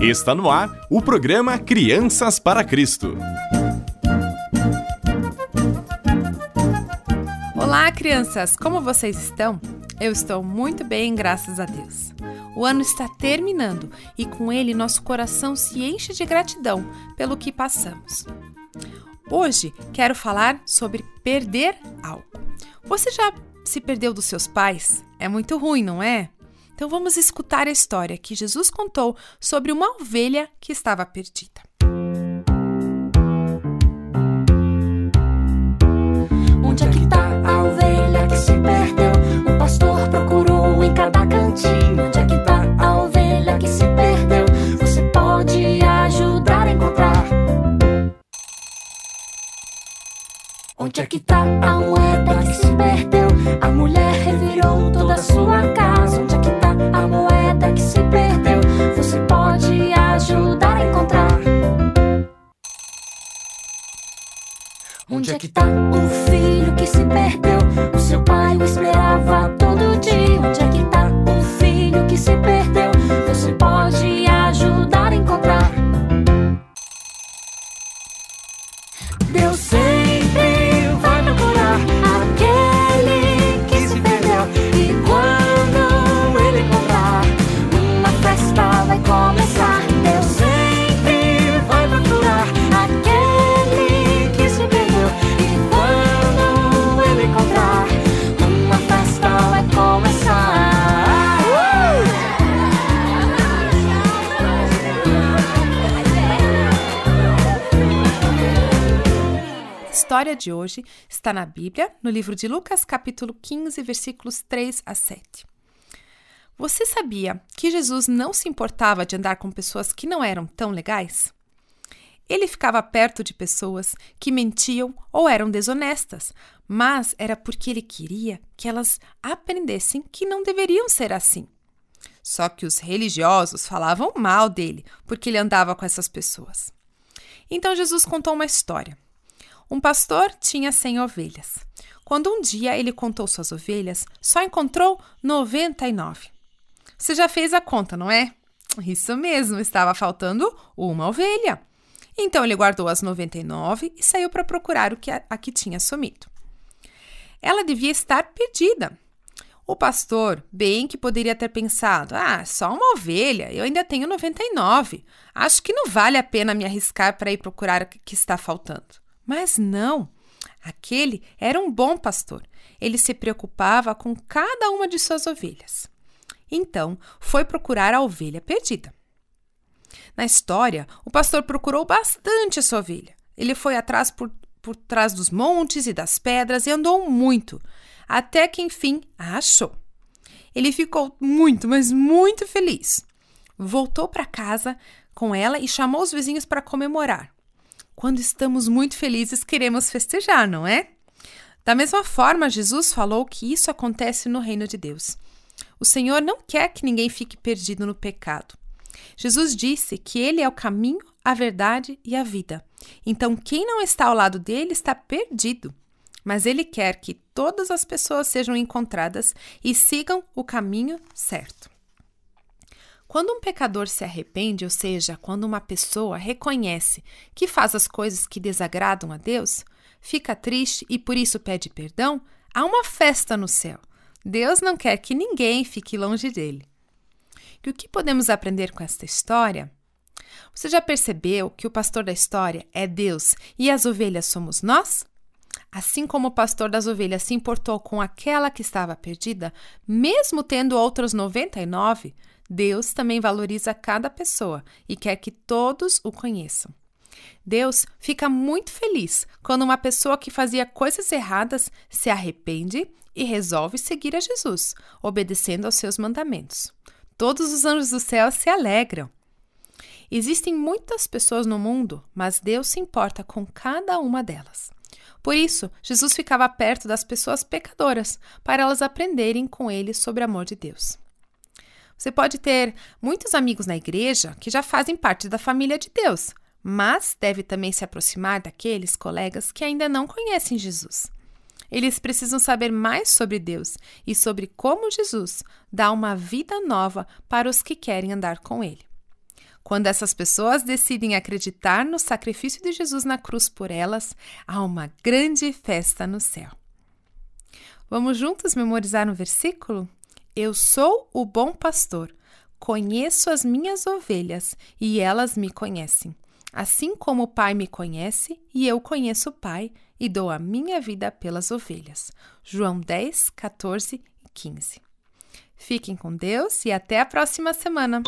Está no ar o programa Crianças para Cristo. Olá, crianças! Como vocês estão? Eu estou muito bem, graças a Deus. O ano está terminando e com ele nosso coração se enche de gratidão pelo que passamos. Hoje quero falar sobre perder algo. Você já se perdeu dos seus pais? É muito ruim, não é? Então vamos escutar a história que Jesus contou sobre uma ovelha que estava perdida. Onde é que tá a ovelha que se perdeu? O pastor procurou em cada cantinho. Onde é que tá a ovelha que se perdeu? Você pode ajudar a encontrar. Onde é que tá a moeda que se perdeu? Onde história de hoje está na Bíblia, no livro de Lucas, capítulo 15, versículos 3 a 7. Você sabia que Jesus não se importava de andar com pessoas que não eram tão legais? Ele ficava perto de pessoas que mentiam ou eram desonestas, mas era porque ele queria que elas aprendessem que não deveriam ser assim. Só que os religiosos falavam mal dele porque ele andava com essas pessoas. Então Jesus contou uma história. Um pastor tinha 100 ovelhas. Quando um dia ele contou suas ovelhas, só encontrou 99. Você já fez a conta, não é? Isso mesmo, estava faltando uma ovelha. Então ele guardou as 99 e saiu para procurar o que a, a que tinha sumido. Ela devia estar perdida. O pastor, bem que poderia ter pensado: ah, só uma ovelha, eu ainda tenho 99. Acho que não vale a pena me arriscar para ir procurar o que está faltando. Mas não. Aquele era um bom pastor. Ele se preocupava com cada uma de suas ovelhas. Então, foi procurar a ovelha perdida. Na história, o pastor procurou bastante a sua ovelha. Ele foi atrás por, por trás dos montes e das pedras e andou muito, até que enfim a achou. Ele ficou muito, mas muito feliz. Voltou para casa com ela e chamou os vizinhos para comemorar. Quando estamos muito felizes, queremos festejar, não é? Da mesma forma, Jesus falou que isso acontece no reino de Deus. O Senhor não quer que ninguém fique perdido no pecado. Jesus disse que Ele é o caminho, a verdade e a vida. Então, quem não está ao lado dele está perdido. Mas Ele quer que todas as pessoas sejam encontradas e sigam o caminho certo. Quando um pecador se arrepende, ou seja, quando uma pessoa reconhece que faz as coisas que desagradam a Deus, fica triste e por isso pede perdão, há uma festa no céu. Deus não quer que ninguém fique longe dele. E o que podemos aprender com esta história? Você já percebeu que o pastor da história é Deus e as ovelhas somos nós? Assim como o pastor das ovelhas se importou com aquela que estava perdida, mesmo tendo outras 99, Deus também valoriza cada pessoa e quer que todos o conheçam. Deus fica muito feliz quando uma pessoa que fazia coisas erradas se arrepende e resolve seguir a Jesus, obedecendo aos seus mandamentos. Todos os anjos do céu se alegram. Existem muitas pessoas no mundo, mas Deus se importa com cada uma delas. Por isso, Jesus ficava perto das pessoas pecadoras, para elas aprenderem com ele sobre o amor de Deus. Você pode ter muitos amigos na igreja que já fazem parte da família de Deus, mas deve também se aproximar daqueles colegas que ainda não conhecem Jesus. Eles precisam saber mais sobre Deus e sobre como Jesus dá uma vida nova para os que querem andar com Ele. Quando essas pessoas decidem acreditar no sacrifício de Jesus na cruz por elas, há uma grande festa no céu. Vamos juntos memorizar um versículo? Eu sou o bom pastor, conheço as minhas ovelhas e elas me conhecem. Assim como o Pai me conhece e eu conheço o Pai e dou a minha vida pelas ovelhas. João 10, 14 e 15. Fiquem com Deus e até a próxima semana!